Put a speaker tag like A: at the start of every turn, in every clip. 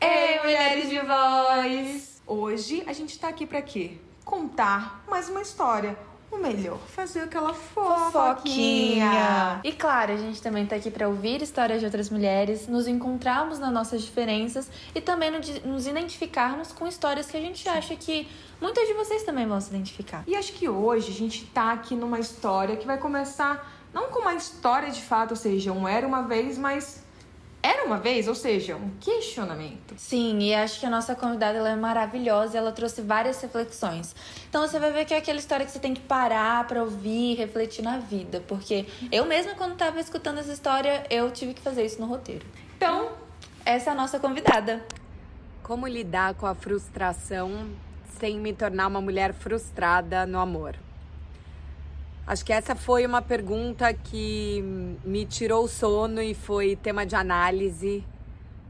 A: Ei, mulheres de voz! Hoje a gente tá aqui pra quê? Contar mais uma história. Ou melhor, fazer aquela fofoquinha.
B: E claro, a gente também tá aqui para ouvir histórias de outras mulheres, nos encontrarmos nas nossas diferenças e também no- nos identificarmos com histórias que a gente acha que muitas de vocês também vão se identificar.
A: E acho que hoje a gente tá aqui numa história que vai começar não com uma história de fato, ou seja, um era uma vez, mas era uma vez, ou seja, um questionamento.
B: Sim, e acho que a nossa convidada ela é maravilhosa e ela trouxe várias reflexões. Então você vai ver que é aquela história que você tem que parar pra ouvir, refletir na vida, porque eu mesma quando tava escutando essa história, eu tive que fazer isso no roteiro.
A: Então,
B: Essa é a nossa convidada.
C: Como lidar com a frustração sem me tornar uma mulher frustrada no amor? Acho que essa foi uma pergunta que me tirou o sono e foi tema de análise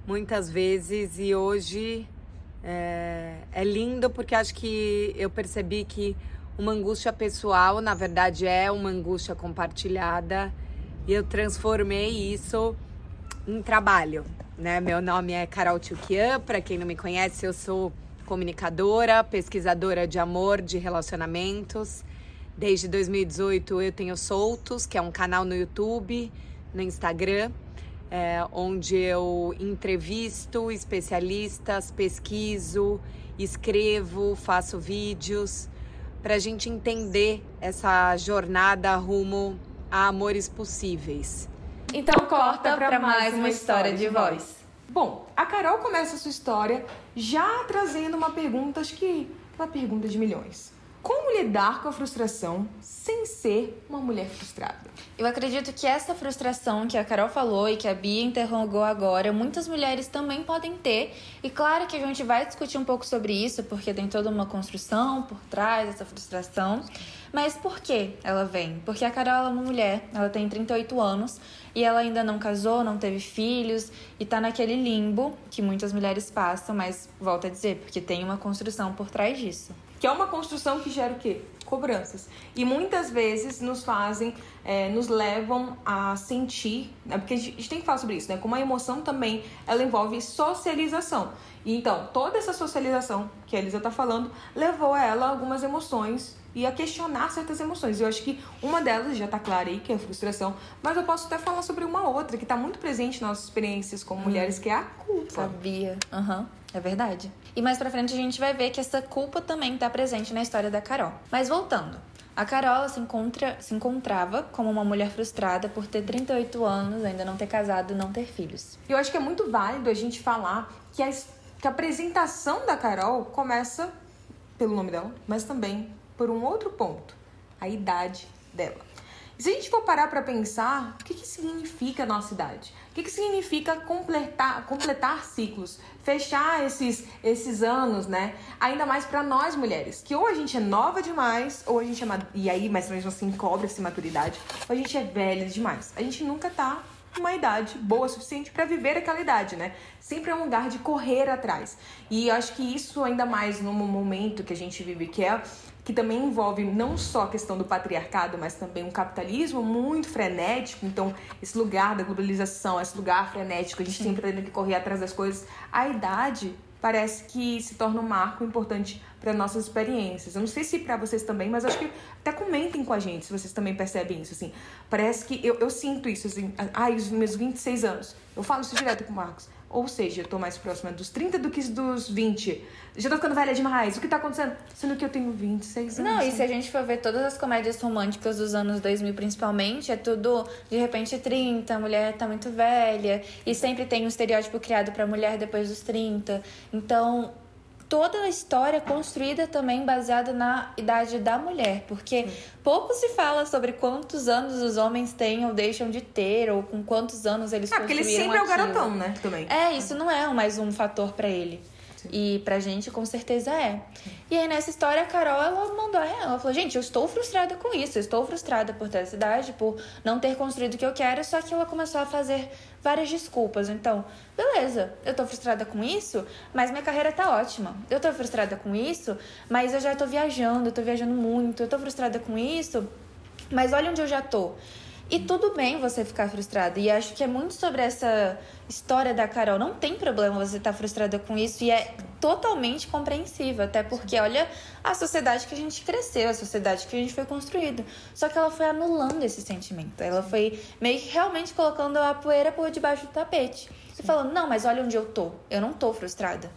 C: muitas vezes e hoje é, é lindo porque acho que eu percebi que uma angústia pessoal, na verdade, é uma angústia compartilhada e eu transformei isso em trabalho, né? Meu nome é Carol Tchukian, para quem não me conhece, eu sou comunicadora, pesquisadora de amor, de relacionamentos. Desde 2018 eu tenho Soltos, que é um canal no YouTube, no Instagram, é, onde eu entrevisto especialistas, pesquiso, escrevo, faço vídeos, para a gente entender essa jornada rumo a amores possíveis.
B: Então corta pra mais uma história de voz.
A: Bom, a Carol começa a sua história já trazendo uma pergunta, acho que uma pergunta de milhões. Como lidar com a frustração sem ser uma mulher frustrada?
B: Eu acredito que essa frustração que a Carol falou e que a Bia interrogou agora, muitas mulheres também podem ter. E claro que a gente vai discutir um pouco sobre isso, porque tem toda uma construção por trás dessa frustração. Mas por que ela vem? Porque a Carol é uma mulher, ela tem 38 anos e ela ainda não casou, não teve filhos e tá naquele limbo que muitas mulheres passam, mas volta a dizer, porque tem uma construção por trás disso.
A: Que é uma construção que gera o quê? Cobranças. E muitas vezes nos fazem, é, nos levam a sentir, né? porque a gente, a gente tem que falar sobre isso, né? Como a emoção também, ela envolve socialização. E então, toda essa socialização que a Elisa tá falando, levou ela a algumas emoções e a questionar certas emoções. Eu acho que uma delas já tá clara aí, que é a frustração, mas eu posso até falar sobre uma outra que tá muito presente nas nossas experiências como mulheres, que é a culpa.
B: Sabia. Aham, é verdade. E mais pra frente a gente vai ver que essa culpa também tá presente na história da Carol. Mas voltando. A Carol se, encontra, se encontrava como uma mulher frustrada por ter 38 anos, ainda não ter casado não ter filhos.
A: Eu acho que é muito válido a gente falar que a, que a apresentação da Carol começa pelo nome dela, mas também por um outro ponto, a idade dela. Se a gente for parar para pensar, o que, que significa a nossa idade? O que, que significa completar, completar ciclos, fechar esses, esses anos, né? Ainda mais para nós mulheres, que ou a gente é nova demais, ou a gente é. E aí, ou menos assim, cobra-se maturidade, ou a gente é velha demais. A gente nunca tá uma idade boa o suficiente para viver aquela idade, né? Sempre é um lugar de correr atrás. E eu acho que isso ainda mais no momento que a gente vive, que é que também envolve não só a questão do patriarcado, mas também um capitalismo muito frenético. Então, esse lugar da globalização, esse lugar frenético, a gente sempre tendo que correr atrás das coisas. A idade parece que se torna um marco importante para nossas experiências. Eu não sei se para vocês também, mas acho que até comentem com a gente se vocês também percebem isso, assim. Parece que eu, eu sinto isso, assim, ai, os meus 26 anos. Eu falo isso direto com o Marcos. Ou seja, eu tô mais próxima dos 30 do que dos 20. Já tô ficando velha demais. O que tá acontecendo? Sendo que eu tenho 26 anos.
B: Não, e
A: né?
B: se a gente for ver todas as comédias românticas dos anos 2000 principalmente, é tudo de repente 30, a mulher tá muito velha, e sempre tem um estereótipo criado pra mulher depois dos 30. Então, toda a história construída também baseada na idade da mulher, porque pouco se fala sobre quantos anos os homens têm ou deixam de ter, ou com quantos anos eles
A: Ah, porque ele
B: construíram
A: sempre é o
B: aquilo.
A: garotão, né? Também.
B: É, isso não é mais um fator pra ele. E pra gente, com certeza é. E aí, nessa história, a Carol, ela mandou a real. Ela falou, gente, eu estou frustrada com isso. Eu estou frustrada por ter essa idade, por não ter construído o que eu quero. Só que ela começou a fazer várias desculpas. Então, beleza, eu tô frustrada com isso, mas minha carreira tá ótima. Eu tô frustrada com isso, mas eu já tô viajando, eu tô viajando muito. Eu tô frustrada com isso, Mas olha onde eu já tô. E tudo bem você ficar frustrada. E acho que é muito sobre essa história da Carol. Não tem problema você estar frustrada com isso. E é totalmente compreensível. Até porque, olha a sociedade que a gente cresceu, a sociedade que a gente foi construído. Só que ela foi anulando esse sentimento. Ela foi meio que realmente colocando a poeira por debaixo do tapete. E falando, não, mas olha onde eu tô. Eu não tô frustrada.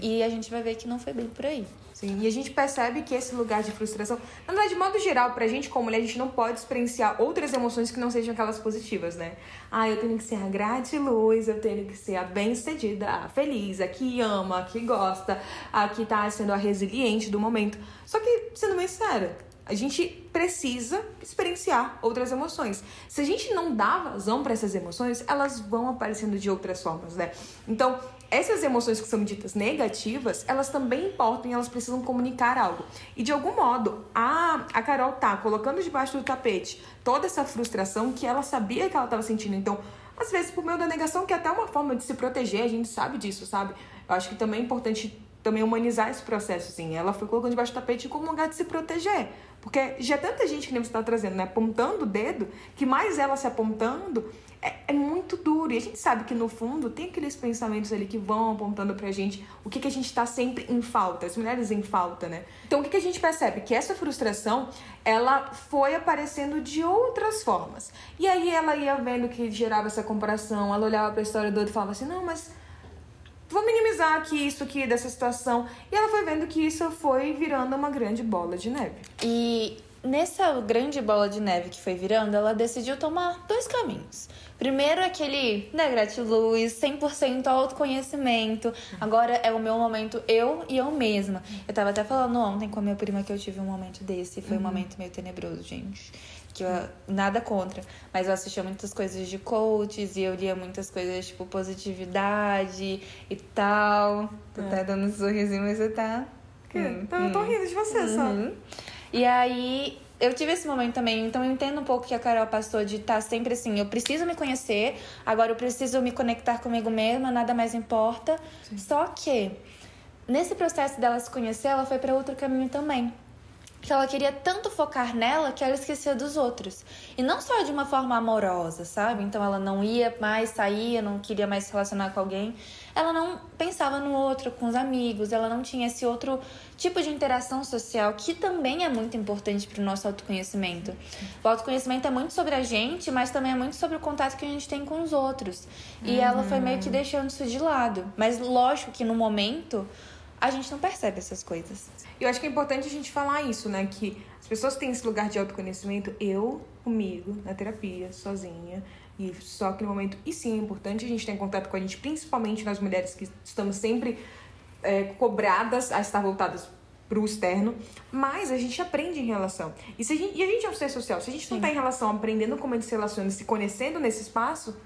B: E a gente vai ver que não foi bem por aí.
A: Sim, e a gente percebe que esse lugar de frustração, na verdade, de modo geral, pra gente como mulher, a gente não pode experienciar outras emoções que não sejam aquelas positivas, né? Ah, eu tenho que ser a gratiluz, eu tenho que ser a bem-sucedida, a feliz, a que ama, a que gosta, a que tá sendo a resiliente do momento. Só que, sendo bem séria, a gente precisa experienciar outras emoções. Se a gente não dá vazão para essas emoções, elas vão aparecendo de outras formas, né? Então, essas emoções que são ditas negativas, elas também importam e elas precisam comunicar algo. E de algum modo, a, a Carol tá colocando debaixo do tapete toda essa frustração que ela sabia que ela estava sentindo. Então, às vezes, por meio da negação, que é até uma forma de se proteger, a gente sabe disso, sabe? Eu acho que também é importante também humanizar esse processo, assim. Ela foi colocando debaixo do tapete como um lugar de se proteger. Porque já é tanta gente que nem você está trazendo, né? Apontando o dedo, que mais ela se apontando é, é, muito duro. E a gente sabe que no fundo tem aqueles pensamentos ali que vão apontando pra gente o que, que a gente tá sempre em falta, as mulheres em falta, né? Então o que, que a gente percebe? Que essa frustração ela foi aparecendo de outras formas. E aí ela ia vendo que gerava essa comparação, ela olhava pra história do outro e falava assim: não, mas vou minimizar aqui isso aqui dessa situação. E ela foi vendo que isso foi virando uma grande bola de neve.
B: E nessa grande bola de neve que foi virando, ela decidiu tomar dois caminhos. Primeiro, aquele, né, gratiluz, 100% autoconhecimento. Agora é o meu momento, eu e eu mesma. Eu tava até falando ontem com a minha prima que eu tive um momento desse. Foi um momento meio tenebroso, gente. Que eu, nada contra. Mas eu assistia muitas coisas de coaches e eu lia muitas coisas, tipo, positividade e tal. Tu tá dando um sorrisinho, mas você tá.
A: Então eu tô rindo de você só.
B: E aí, eu tive esse momento também, então eu entendo um pouco que a Carol passou de estar sempre assim, eu preciso me conhecer, agora eu preciso me conectar comigo mesma, nada mais importa. Só que nesse processo dela se conhecer, ela foi para outro caminho também. Que ela queria tanto focar nela que ela esquecia dos outros. E não só de uma forma amorosa, sabe? Então ela não ia mais sair, não queria mais se relacionar com alguém. Ela não pensava no outro, com os amigos, ela não tinha esse outro tipo de interação social que também é muito importante para o nosso autoconhecimento. O autoconhecimento é muito sobre a gente, mas também é muito sobre o contato que a gente tem com os outros. E uhum. ela foi meio que deixando isso de lado. Mas lógico que no momento a gente não percebe essas coisas.
A: Eu acho que é importante a gente falar isso, né? Que as pessoas têm esse lugar de autoconhecimento, eu comigo, na terapia, sozinha, e só que no momento. E sim, é importante a gente ter contato com a gente, principalmente nós mulheres que estamos sempre é, cobradas a estar voltadas para o externo, mas a gente aprende em relação. E, se a gente, e a gente é um ser social. Se a gente sim. não está em relação, aprendendo como a gente se relaciona, se conhecendo nesse espaço,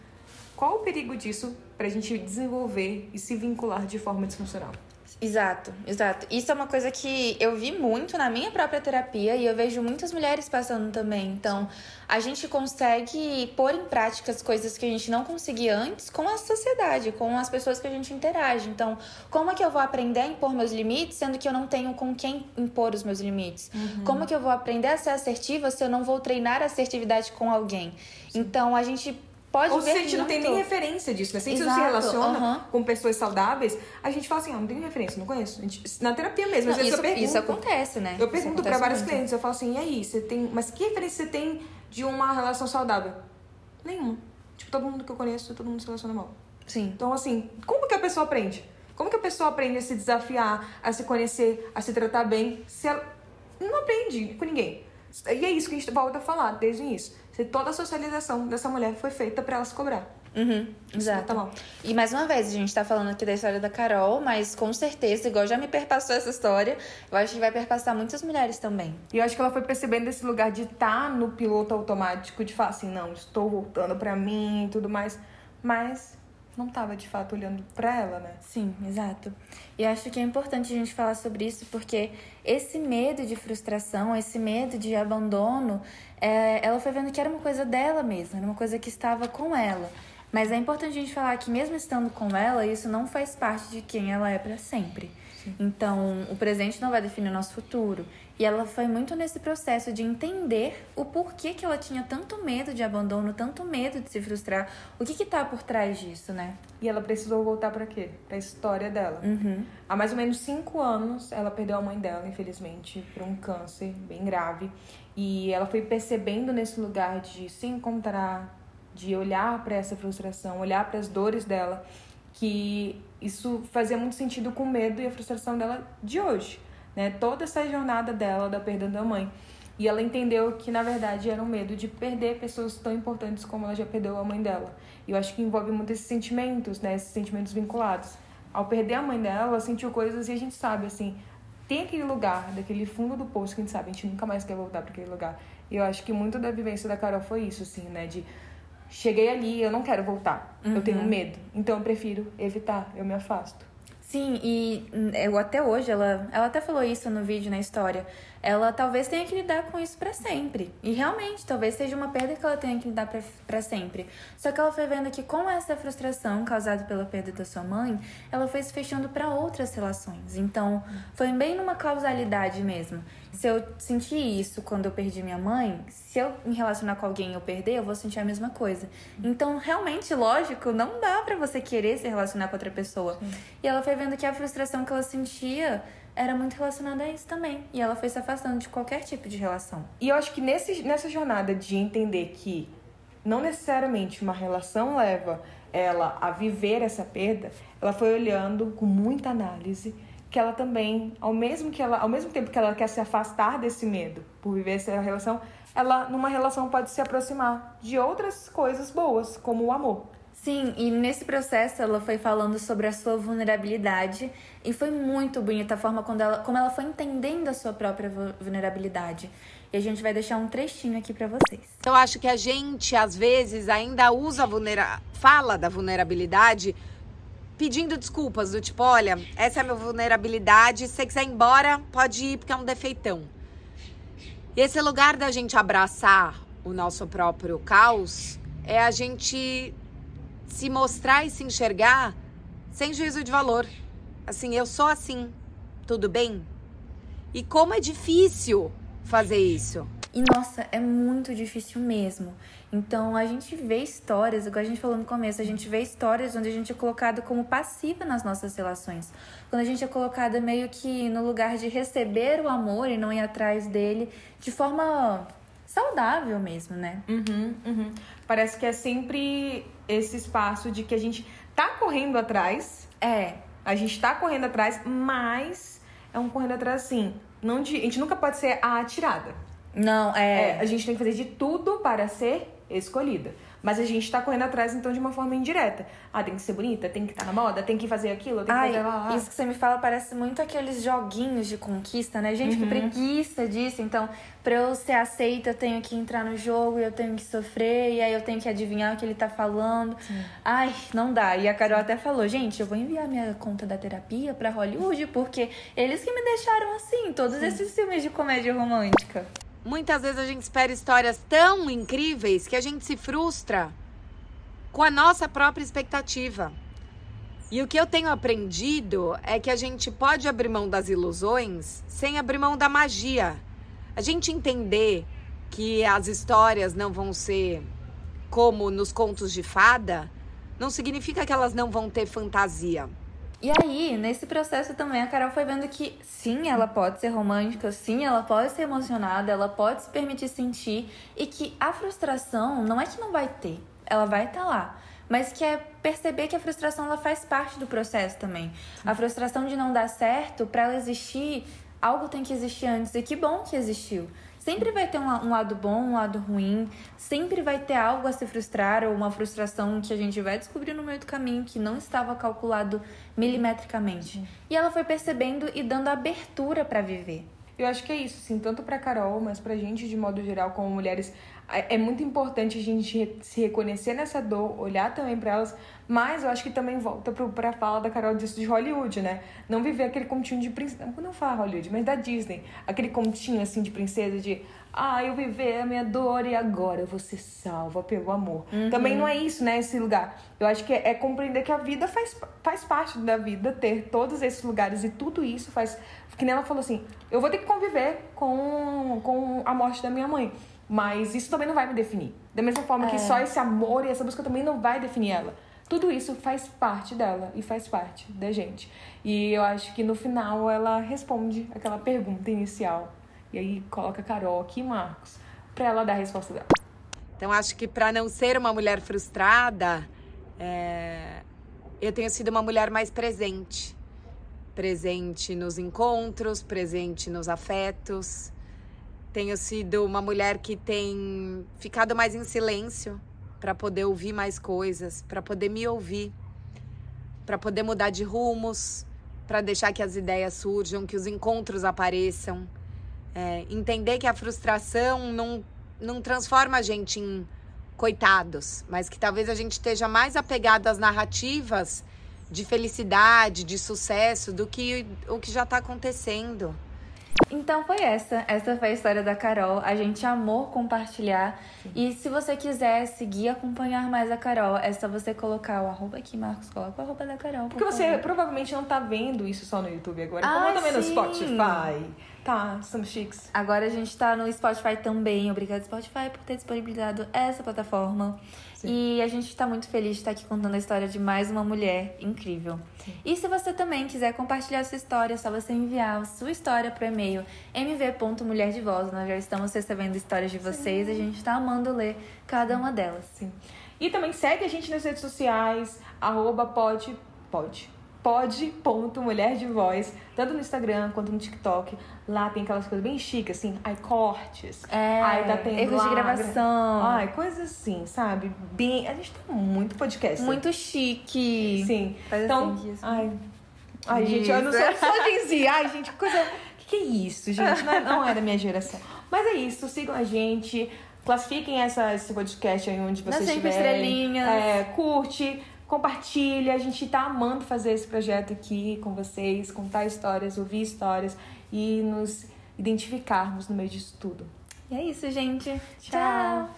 A: qual o perigo disso para a gente desenvolver e se vincular de forma disfuncional?
B: Exato, exato. Isso é uma coisa que eu vi muito na minha própria terapia e eu vejo muitas mulheres passando também. Então, a gente consegue pôr em prática as coisas que a gente não conseguia antes com a sociedade, com as pessoas que a gente interage. Então, como é que eu vou aprender a impor meus limites, sendo que eu não tenho com quem impor os meus limites? Uhum. Como é que eu vou aprender a ser assertiva se eu não vou treinar assertividade com alguém? Sim. Então, a gente pode
A: Ou
B: ver
A: se a gente não tem nem referência disso, né? Se a gente não se relaciona com pessoas saudáveis, a gente fala assim, ah, não tenho referência, não conheço. Gente, na terapia mesmo, às
B: não,
A: vezes
B: isso,
A: eu pergunto.
B: Isso acontece, né?
A: Eu pergunto para vários
B: muito.
A: clientes, eu falo assim, e aí, você tem. Mas que referência você tem de uma relação saudável? Nenhuma. Tipo, todo mundo que eu conheço, todo mundo se relaciona mal.
B: Sim.
A: Então, assim, como que a pessoa aprende? Como que a pessoa aprende a se desafiar, a se conhecer, a se tratar bem, se ela não aprende com ninguém? E é isso que a gente volta a falar desde o início. Se toda a socialização dessa mulher foi feita para ela se cobrar.
B: Uhum, exato.
A: Tá bom.
B: E mais uma vez, a gente tá falando aqui da história da Carol, mas com certeza, igual já me perpassou essa história, eu acho que vai perpassar muitas mulheres também.
A: E eu acho que ela foi percebendo esse lugar de estar tá no piloto automático, de falar assim, não, estou voltando para mim e tudo mais. Mas não estava de fato olhando para ela, né?
B: Sim, exato. E acho que é importante a gente falar sobre isso porque esse medo de frustração, esse medo de abandono, é, ela foi vendo que era uma coisa dela mesma, era uma coisa que estava com ela. Mas é importante a gente falar que mesmo estando com ela, isso não faz parte de quem ela é para sempre. Sim. Então, o presente não vai definir o nosso futuro. E ela foi muito nesse processo de entender o porquê que ela tinha tanto medo de abandono, tanto medo de se frustrar. O que que tá por trás disso, né?
A: E ela precisou voltar pra quê? Pra história dela.
B: Uhum.
A: Há mais ou menos cinco anos, ela perdeu a mãe dela, infelizmente, por um câncer bem grave. E ela foi percebendo nesse lugar de se encontrar, de olhar para essa frustração, olhar para as dores dela, que isso fazia muito sentido com o medo e a frustração dela de hoje, né? Toda essa jornada dela da perda da mãe. E ela entendeu que, na verdade, era um medo de perder pessoas tão importantes como ela já perdeu a mãe dela. E eu acho que envolve muito esses sentimentos, né? Esses sentimentos vinculados. Ao perder a mãe dela, ela sentiu coisas e a gente sabe, assim, tem aquele lugar, daquele fundo do poço que a gente sabe, a gente nunca mais quer voltar para aquele lugar. E eu acho que muito da vivência da Carol foi isso, assim, né? De cheguei ali, eu não quero voltar, eu tenho medo, então eu prefiro evitar, eu me afasto.
B: Sim, e hum, eu até hoje, ela, ela até falou isso no vídeo, na história. Ela talvez tenha que lidar com isso pra sempre. E realmente, talvez seja uma perda que ela tenha que lidar pra, pra sempre. Só que ela foi vendo que com essa frustração causada pela perda da sua mãe, ela foi se fechando pra outras relações. Então, foi bem numa causalidade mesmo. Se eu senti isso quando eu perdi minha mãe, se eu me relacionar com alguém e eu perder, eu vou sentir a mesma coisa. Então, realmente, lógico, não dá pra você querer se relacionar com outra pessoa. E ela foi vendo que a frustração que ela sentia era muito relacionada a isso também. E ela foi se afastando de qualquer tipo de relação.
A: E eu acho que nesse, nessa jornada de entender que não necessariamente uma relação leva ela a viver essa perda, ela foi olhando com muita análise que ela também, ao mesmo que ela, ao mesmo tempo que ela quer se afastar desse medo por viver essa relação, ela numa relação pode se aproximar de outras coisas boas, como o amor.
B: Sim, e nesse processo ela foi falando sobre a sua vulnerabilidade e foi muito bonita a forma quando ela, como ela foi entendendo a sua própria vu- vulnerabilidade. E a gente vai deixar um trechinho aqui pra vocês.
C: Eu acho que a gente, às vezes, ainda usa vulnera... fala da vulnerabilidade pedindo desculpas, do tipo, olha, essa é a minha vulnerabilidade, se você quiser ir embora, pode ir, porque é um defeitão. E esse lugar da gente abraçar o nosso próprio caos é a gente se mostrar e se enxergar sem juízo de valor. Assim, eu sou assim, tudo bem? E como é difícil fazer isso.
B: E nossa, é muito difícil mesmo. Então a gente vê histórias, igual a gente falou no começo, a gente vê histórias onde a gente é colocado como passiva nas nossas relações. Quando a gente é colocada meio que no lugar de receber o amor e não ir atrás dele de forma saudável mesmo, né?
A: Uhum, uhum. Parece que é sempre esse espaço de que a gente tá correndo atrás,
B: É,
A: a gente tá correndo atrás, mas é um correndo atrás assim. Não de, a gente nunca pode ser a atirada.
B: Não,
A: É,
B: é.
A: a gente tem que fazer de tudo para ser escolhida. Mas a gente tá correndo atrás, então, de uma forma indireta. Ah, tem que ser bonita, tem que estar na moda, tem que fazer aquilo, tem que
B: Ai,
A: fazer lá, lá.
B: isso que você me fala parece muito aqueles joguinhos de conquista, né? Gente, que preguiça disso. Então, pra eu ser aceita, eu tenho que entrar no jogo e eu tenho que sofrer, e aí eu tenho que adivinhar o que ele tá falando. Ai, não dá. E a Carol até falou, gente, eu vou enviar minha conta da terapia pra Hollywood, porque eles que me deixaram assim, todos esses filmes de comédia romântica.
C: Muitas vezes a gente espera histórias tão incríveis que a gente se frustra com a nossa própria expectativa. E o que eu tenho aprendido é que a gente pode abrir mão das ilusões sem abrir mão da magia. A gente entender que as histórias não vão ser como nos contos de fada, não significa que elas não vão ter fantasia.
B: E aí, nesse processo também, a Carol foi vendo que sim, ela pode ser romântica, sim, ela pode ser emocionada, ela pode se permitir sentir e que a frustração não é que não vai ter, ela vai estar lá. Mas que é perceber que a frustração ela faz parte do processo também. A frustração de não dar certo, para ela existir, algo tem que existir antes. E que bom que existiu. Sempre vai ter um, um lado bom, um lado ruim. Sempre vai ter algo a se frustrar ou uma frustração que a gente vai descobrir no meio do caminho que não estava calculado milimetricamente. E ela foi percebendo e dando abertura para viver.
A: Eu acho que é isso, assim, tanto pra Carol, mas pra gente de modo geral, como mulheres, é é muito importante a gente se reconhecer nessa dor, olhar também pra elas, mas eu acho que também volta pro, pra fala da Carol disso de Hollywood, né? Não viver aquele continho de princesa, não falar Hollywood, mas da Disney, aquele continho assim de princesa de, ah, eu viver a minha dor e agora eu vou ser salva pelo amor.
B: Uhum.
A: Também não é isso, né, esse lugar. Eu acho que é, é compreender que a vida faz, faz parte da vida, ter todos esses lugares e tudo isso faz. Que nem ela falou assim: eu vou ter que conviver com, com a morte da minha mãe. Mas isso também não vai me definir. Da mesma forma que
B: É.
A: só esse amor e essa busca também não vai definir ela. Tudo isso faz parte dela e faz parte da gente. E eu acho que no final ela responde aquela pergunta inicial. E aí coloca Carol aqui e Marcos pra ela dar a resposta dela.
C: Então, acho que para não ser uma mulher frustrada, é, eu tenho sido uma mulher mais presente. Presente nos encontros, presente nos afetos. Tenho sido uma mulher que tem ficado mais em silêncio para poder ouvir mais coisas, para poder me ouvir, para poder mudar de rumos, para deixar que as ideias surjam, que os encontros apareçam. É, entender que a frustração não, não transforma a gente em coitados, mas que talvez a gente esteja mais apegado às narrativas de felicidade, de sucesso, do que o que já está acontecendo.
B: Então foi essa. Essa foi a história da Carol. A gente amou compartilhar. E se você quiser seguir, acompanhar mais a Carol, é só você colocar o arroba aqui, Marcos. Coloca o arroba da Carol. por
A: Porque você
B: favor.
A: provavelmente não tá vendo isso só no YouTube agora.
B: Ah,
A: Como também no
B: sim.
A: Spotify. Tá, somos chiques.
B: Agora a gente tá no Spotify também. Obrigada, Spotify, por ter disponibilizado essa plataforma. E a gente tá muito feliz de estar aqui contando a história de mais uma mulher incrível. E se você também quiser compartilhar sua história, é só você enviar a sua história pro e-mail mv.mulherdevoz. Nós já estamos recebendo histórias de vocês e a gente tá amando ler cada uma delas.
A: Sim. E também segue a gente nas redes sociais, arroba pode, pode, pode.mulher de voz, tanto no Instagram quanto no TikTok. Lá tem aquelas coisas bem chiques, assim, ai, cortes.
B: É,
A: ai, tá tendo
B: erros de gravação.
A: Ai, coisas assim, sabe? Bem. A gente tem muito podcast.
B: Muito chique.
A: Sim.
B: Faz
A: então,
B: assim,
A: ai. Ai, gente, eu não sou só Gen Z. Ai, gente, que coisa. O que, que é isso, gente? Não é, não é da minha geração. Mas é isso, sigam a gente. Classifiquem essa, esse podcast aí onde vocês estiverem.
B: estrelinhas.
A: É, curte, compartilha. A gente tá amando fazer esse projeto aqui com vocês, contar histórias, ouvir histórias e nos identificarmos no meio disso tudo.
B: E é isso, gente.
A: Tchau.